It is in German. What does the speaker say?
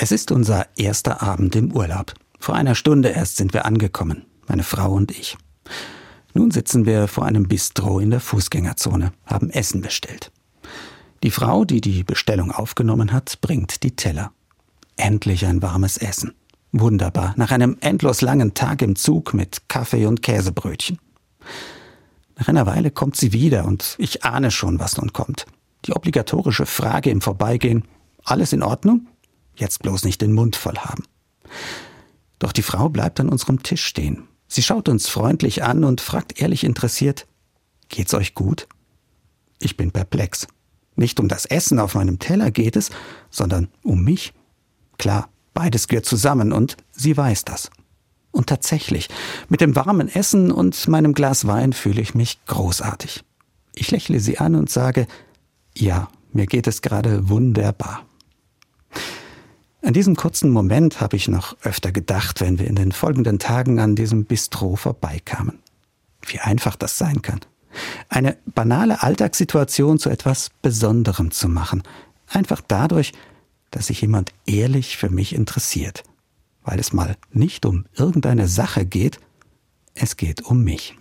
Es ist unser erster Abend im Urlaub. Vor einer Stunde erst sind wir angekommen, meine Frau und ich. Nun sitzen wir vor einem Bistro in der Fußgängerzone, haben Essen bestellt. Die Frau, die die Bestellung aufgenommen hat, bringt die Teller. Endlich ein warmes Essen. Wunderbar, nach einem endlos langen Tag im Zug mit Kaffee und Käsebrötchen. Nach einer Weile kommt sie wieder und ich ahne schon, was nun kommt. Die obligatorische Frage im Vorbeigehen, alles in Ordnung? Jetzt bloß nicht den Mund voll haben. Doch die Frau bleibt an unserem Tisch stehen. Sie schaut uns freundlich an und fragt ehrlich interessiert, geht's euch gut? Ich bin perplex. Nicht um das Essen auf meinem Teller geht es, sondern um mich. Klar, beides gehört zusammen und sie weiß das. Und tatsächlich, mit dem warmen Essen und meinem Glas Wein fühle ich mich großartig. Ich lächle sie an und sage, ja, mir geht es gerade wunderbar. An diesem kurzen Moment habe ich noch öfter gedacht, wenn wir in den folgenden Tagen an diesem Bistro vorbeikamen. Wie einfach das sein kann. Eine banale Alltagssituation zu etwas Besonderem zu machen. Einfach dadurch, dass sich jemand ehrlich für mich interessiert. Weil es mal nicht um irgendeine Sache geht, es geht um mich.